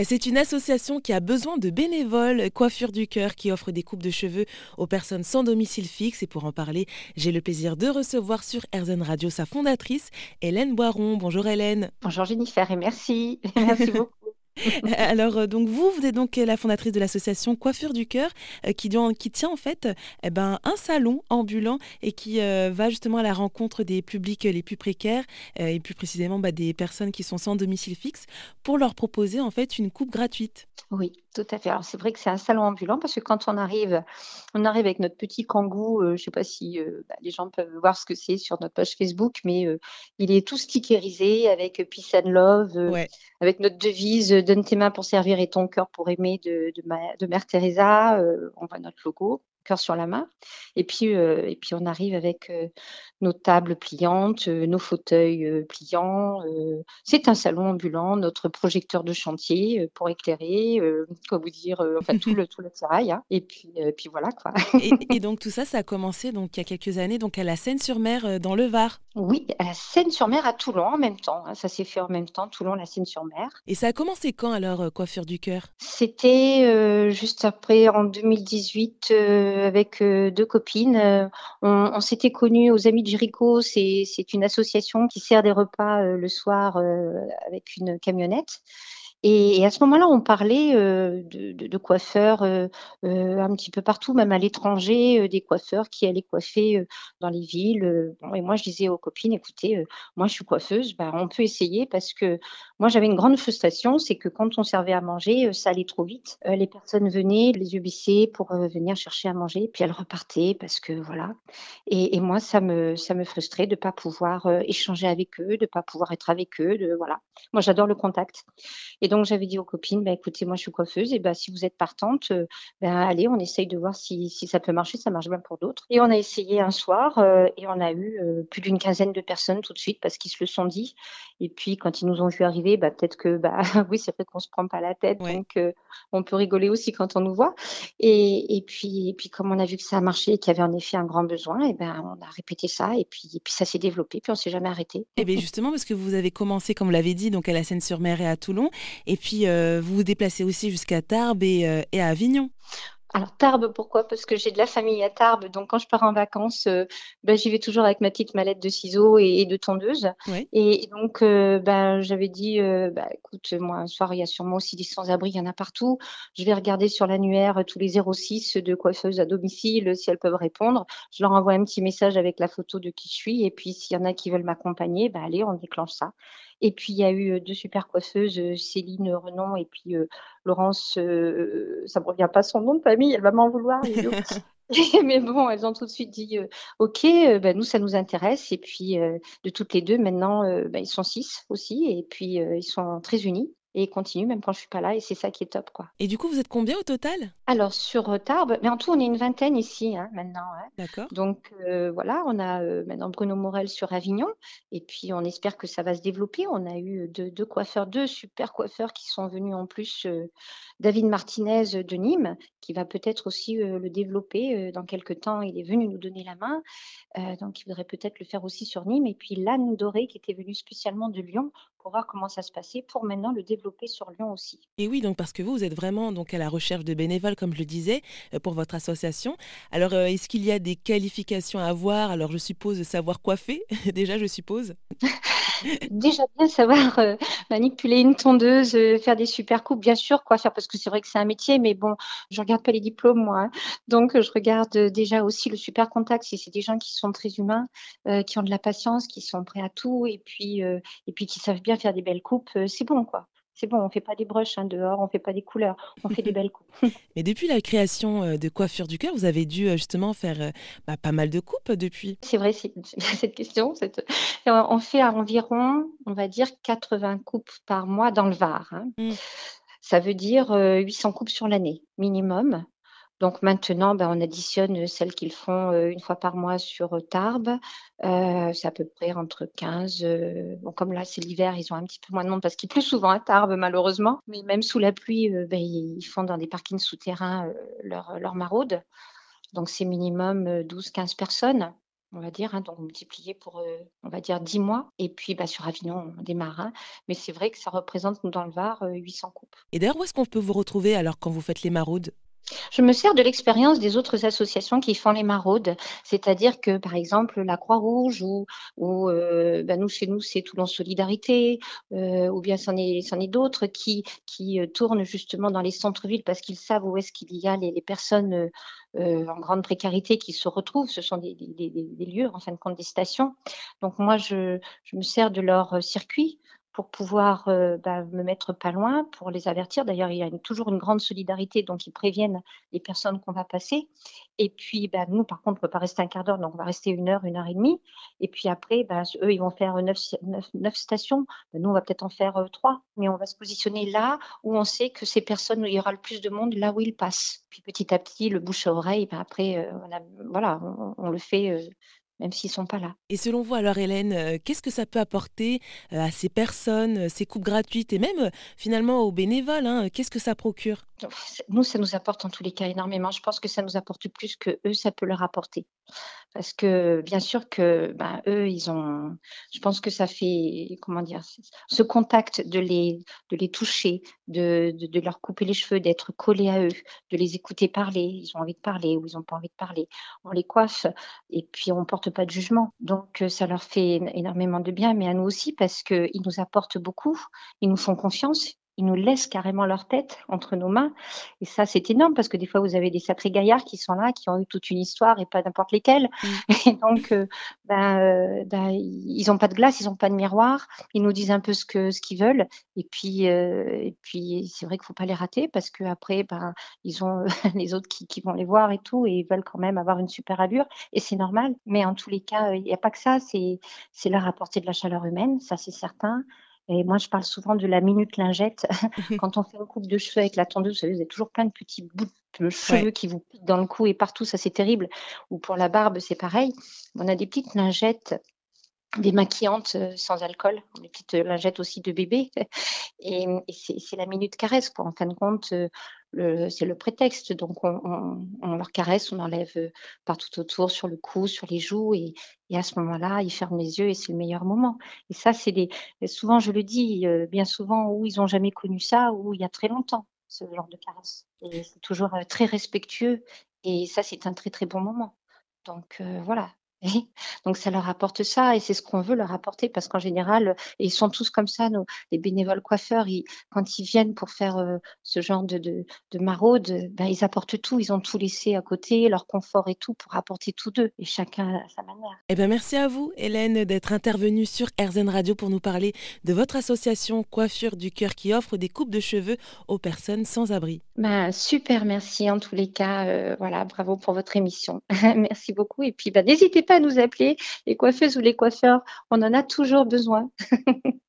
C'est une association qui a besoin de bénévoles, Coiffure du Cœur, qui offre des coupes de cheveux aux personnes sans domicile fixe. Et pour en parler, j'ai le plaisir de recevoir sur RZN Radio sa fondatrice, Hélène Boiron. Bonjour Hélène. Bonjour Jennifer et merci. Merci beaucoup. Alors, euh, donc vous, vous êtes donc la fondatrice de l'association Coiffure du Cœur, euh, qui, qui, tient en fait eh ben, un salon ambulant et qui euh, va justement à la rencontre des publics les plus précaires et plus précisément bah, des personnes qui sont sans domicile fixe pour leur proposer en fait une coupe gratuite. Oui, tout à fait. Alors c'est vrai que c'est un salon ambulant parce que quand on arrive, on arrive avec notre petit kangou. je ne sais pas si bah, les gens peuvent voir ce que c'est sur notre page Facebook, mais il est tout stickerisé avec Peace and Love, avec notre devise donne tes mains pour servir et ton cœur pour aimer de, de, Mère Teresa. Euh, on voit notre logo cœur sur la main. Et puis, euh, et puis on arrive avec euh, nos tables pliantes, euh, nos fauteuils pliants. c'est un salon ambulant, notre projecteur de chantier pour éclairer, quoi vous dire, enfin tout le tout le terrail. Hein. Et puis, puis voilà quoi. et, donc tout ça, ça a commencé donc il y a quelques années donc à la Seine-sur-Mer dans le Var. Oui, à la Seine-sur-Mer à Toulon en même temps. Hein. Ça s'est fait en même temps, Toulon, la Seine-sur-Mer. Et ça a commencé quand alors, coiffure du cœur? C'était juste après en 2018 euh, avec euh, deux copines. Euh, on, s'était connus aux Amis de Jéricho. C'est une association qui sert des repas le soir avec une camionnette. Et, à ce moment-là, on parlait euh, de, coiffeurs euh, euh, un petit peu partout, même à l'étranger, des coiffeurs qui allaient coiffer dans les villes. Et moi, je disais aux copines, écoutez, moi, je suis coiffeuse, ben, on peut essayer parce que moi, j'avais une grande frustration, c'est que quand on servait à manger, ça allait trop vite. les personnes venaient, les yeux baissés, pour venir chercher à manger, puis elles repartaient parce que voilà. Et, moi, ça me, ça me frustrait de pas pouvoir échanger avec eux, de pas pouvoir être avec eux, de voilà. Moi, j'adore le contact. Donc, j'avais dit aux copines, bah, écoutez, moi, je suis coiffeuse, et bah, si vous êtes partante, euh, ben, allez, on essaye de voir si, si, ça peut marcher, ça marche bien pour d'autres. Et on a essayé un soir, euh, et on a eu euh, plus d'une quinzaine de personnes tout de suite parce qu'ils se le sont dit. Et puis, quand ils nous ont vu arriver, bah, peut-être que, bah, oui, c'est vrai qu'on se prend pas la tête, donc on peut rigoler aussi quand on nous voit. Et, et, puis, et puis, comme on a vu que ça a marché et qu'il y avait en effet un grand besoin, et ben, on a répété ça, et puis, et puis ça s'est développé, puis on s'est jamais arrêté. Et eh bien justement, parce que vous avez commencé, comme vous l'avez dit, donc à la Seine-sur-Mer et à Toulon, et puis, euh, vous vous déplacez aussi jusqu'à Tarbes et, euh, et à Avignon. Alors Tarbes, pourquoi? Parce que j'ai de la famille à Tarbes, donc quand je pars en vacances, euh, ben, j'y vais toujours avec ma petite mallette de ciseaux et, de tondeuse. Et, donc euh, ben, j'avais dit, euh, ben, écoute, moi un soir il y a sûrement aussi des sans-abri, il y en a partout. Je vais regarder sur l'annuaire tous les 06 de coiffeuses à domicile si elles peuvent répondre. Je leur envoie un petit message avec la photo de qui je suis et puis s'il y en a qui veulent m'accompagner, ben allez, on déclenche ça. Et puis il y a eu deux super coiffeuses, Céline Renon et puis Laurence, ça me revient pas son nom de famille elle va m'en vouloir. Mais bon, elles ont tout de suite dit euh, OK, bah, nous ça nous intéresse. Et puis de toutes les deux, maintenant, bah, ils sont six aussi, et puis ils sont très unis et continue même quand je suis pas là et c'est ça qui est top quoi. Et du coup vous êtes combien au total? Alors sur euh, Tarbes, mais en tout on est une vingtaine ici hein, maintenant. Hein. D'accord. Donc euh, voilà, on a euh, maintenant Bruno Morel sur Avignon et puis on espère que ça va se développer. On a eu deux, coiffeurs, deux super coiffeurs qui sont venus en plus. David Martinez de Nîmes qui va peut-être aussi le développer dans quelques temps. Il est venu nous donner la main, donc il voudrait peut-être le faire aussi sur Nîmes. Et puis Lanne Doré qui était venue spécialement de Lyon pour voir comment ça se passait, pour maintenant le développer sur Lyon aussi. Et oui, donc parce que vous, vous êtes vraiment donc à la recherche de bénévoles, comme je le disais, euh, pour votre association. Alors, euh, est-ce qu'il y a des qualifications à avoir? Alors, je suppose savoir coiffer, déjà, je suppose. déjà bien savoir euh, manipuler une tondeuse, faire des super coupes, bien sûr, quoi faire, parce que c'est vrai que c'est un métier, mais bon, je regarde pas les diplômes, moi. Hein. Donc, je regarde déjà aussi le super contact, si c'est des gens qui sont très humains, qui ont de la patience, qui sont prêts à tout, et puis, et puis qui savent bien faire des belles coupes, euh, c'est bon, quoi. C'est bon, on fait pas des brushes hein, dehors, on fait pas des couleurs, on fait des belles coupes. Mais depuis la création euh, de Coiffure du cœur, vous avez dû euh, justement faire bah, pas mal de coupes depuis. C'est vrai, c'est cette question. On fait environ, on va dire, 80 coupes par mois dans le Var. Hein. Mmh. Ça veut dire 800 coupes sur l'année, minimum. Donc maintenant, ben, on additionne celles qu'ils font une fois par mois sur Tarbes. c'est à peu près entre 15. bon, comme là, c'est l'hiver, ils ont un petit peu moins de monde parce qu'il pleut souvent à Tarbes, malheureusement. Mais même sous la pluie, ben, ils font dans des parkings souterrains leur, leur. Donc c'est minimum 12-15 personnes. on va dire, hein, donc multiplié pour, euh, on va dire, 10 mois. Et puis, bah, sur Avignon, on démarre. Hein. Mais c'est vrai que ça représente, nous, dans le Var, 800 coupes. Et d'ailleurs, où est-ce qu'on peut vous retrouver alors quand vous faites les maraudes? Je me sers de l'expérience des autres associations qui font les maraudes, c'est-à-dire que par exemple la Croix-Rouge ou, euh, ben nous chez nous c'est Toulon Solidarité euh, ou bien c'en est, d'autres qui, euh, tournent justement dans les centres-villes parce qu'ils savent où est-ce qu'il y a les, personnes en grande précarité qui se retrouvent. Ce sont des, lieux en fin de compte des stations. Donc moi je me sers de leur circuit pour pouvoir euh, bah, me mettre pas loin, pour les avertir. D'ailleurs, il y a toujours une grande solidarité, donc ils préviennent les personnes qu'on va passer. Et puis, bah, nous, par contre, on ne peut pas rester un quart d'heure, donc on va rester une heure, une heure et demie. Et puis après, bah, eux, ils vont faire neuf, stations. nous, on va peut-être en faire euh, trois. Mais on va se positionner là où on sait que ces personnes, il y aura le plus de monde, là où ils passent. Puis petit à petit, le bouche à oreille, après, euh, voilà, on, le fait même s'ils ne sont pas là. Et selon vous, alors Hélène, euh, qu'est-ce que ça peut apporter euh, à ces personnes, euh, ces coupes gratuites et même finalement aux bénévoles hein, Qu'est-ce que ça procure? Nous, ça nous apporte en tous les cas énormément. Je pense que ça nous apporte plus que eux, ça peut leur apporter. Parce que bien sûr que ben, eux, ils ont. Je pense que ça fait comment dire ce contact de les de les toucher, de, de, de leur couper les cheveux, d'être collé à eux, de les écouter parler. Ils ont envie de parler ou ils n'ont pas envie de parler. On les coiffe et puis on porte pas de jugement. Donc ça leur fait énormément de bien, mais à nous aussi parce qu'ils nous apportent beaucoup. Ils nous font confiance ils nous laissent carrément leur tête entre nos mains. Et ça, c'est énorme parce que des fois, vous avez des sacrés gaillards qui sont là, qui ont eu toute une histoire et pas n'importe lesquels. Mm. Et donc, euh, ben, euh, ben, ils n'ont pas de glace, ils n'ont pas de miroir. Ils nous disent un peu ce que ce qu'ils veulent. Et puis, euh, et puis, c'est vrai qu'il faut pas les rater parce que après, ben, ils ont les autres qui, qui, vont les voir et tout, et ils veulent quand même avoir une super allure. Et c'est normal. Mais en tous les cas, il n'y a pas que ça. C'est c'est leur apporter de la chaleur humaine, ça c'est certain. Et moi, je parle souvent de la minute lingette. Quand on fait une coupe de cheveux avec la tondeuse, vous savez, vous avez toujours plein de petits bouts de cheveux qui vous piquent dans le cou et partout, ça c'est terrible. Ou pour la barbe, c'est pareil. On a des petites lingettes démaquillantes euh, sans alcool, des petites lingettes aussi de bébé. Et, c'est la minute caresse, quoi. En fin de compte, euh, c'est le prétexte. Donc, on, leur caresse, on enlève euh, partout autour, sur le cou, sur les joues. Et, à ce moment-là, ils ferment les yeux et c'est le meilleur moment. Et ça, c'est des. Souvent, je le dis, bien souvent, où ils n'ont jamais connu ça, ou il y a très longtemps, ce genre de caresse. Et c'est toujours très respectueux. Et ça, c'est un très, très bon moment. Donc, voilà, donc ça leur apporte ça et c'est ce qu'on veut leur apporter parce qu'en général, ils sont tous comme ça, nos, les bénévoles coiffeurs, ils, quand ils viennent pour faire euh, ce genre de, de, de maraude, ben, ils apportent tout, ils ont tout laissé à côté, leur confort et tout pour apporter tout d'eux et chacun à sa manière. Eh ben merci à vous Hélène d'être intervenue sur RZN Radio pour nous parler de votre association Coiffure du Cœur qui offre des coupes de cheveux aux personnes sans abri. Ben, super, merci en tous les cas, euh, voilà, bravo pour votre émission. merci beaucoup et puis ben, n'hésitez à nous appeler, les coiffeuses ou les coiffeurs. On en a toujours besoin.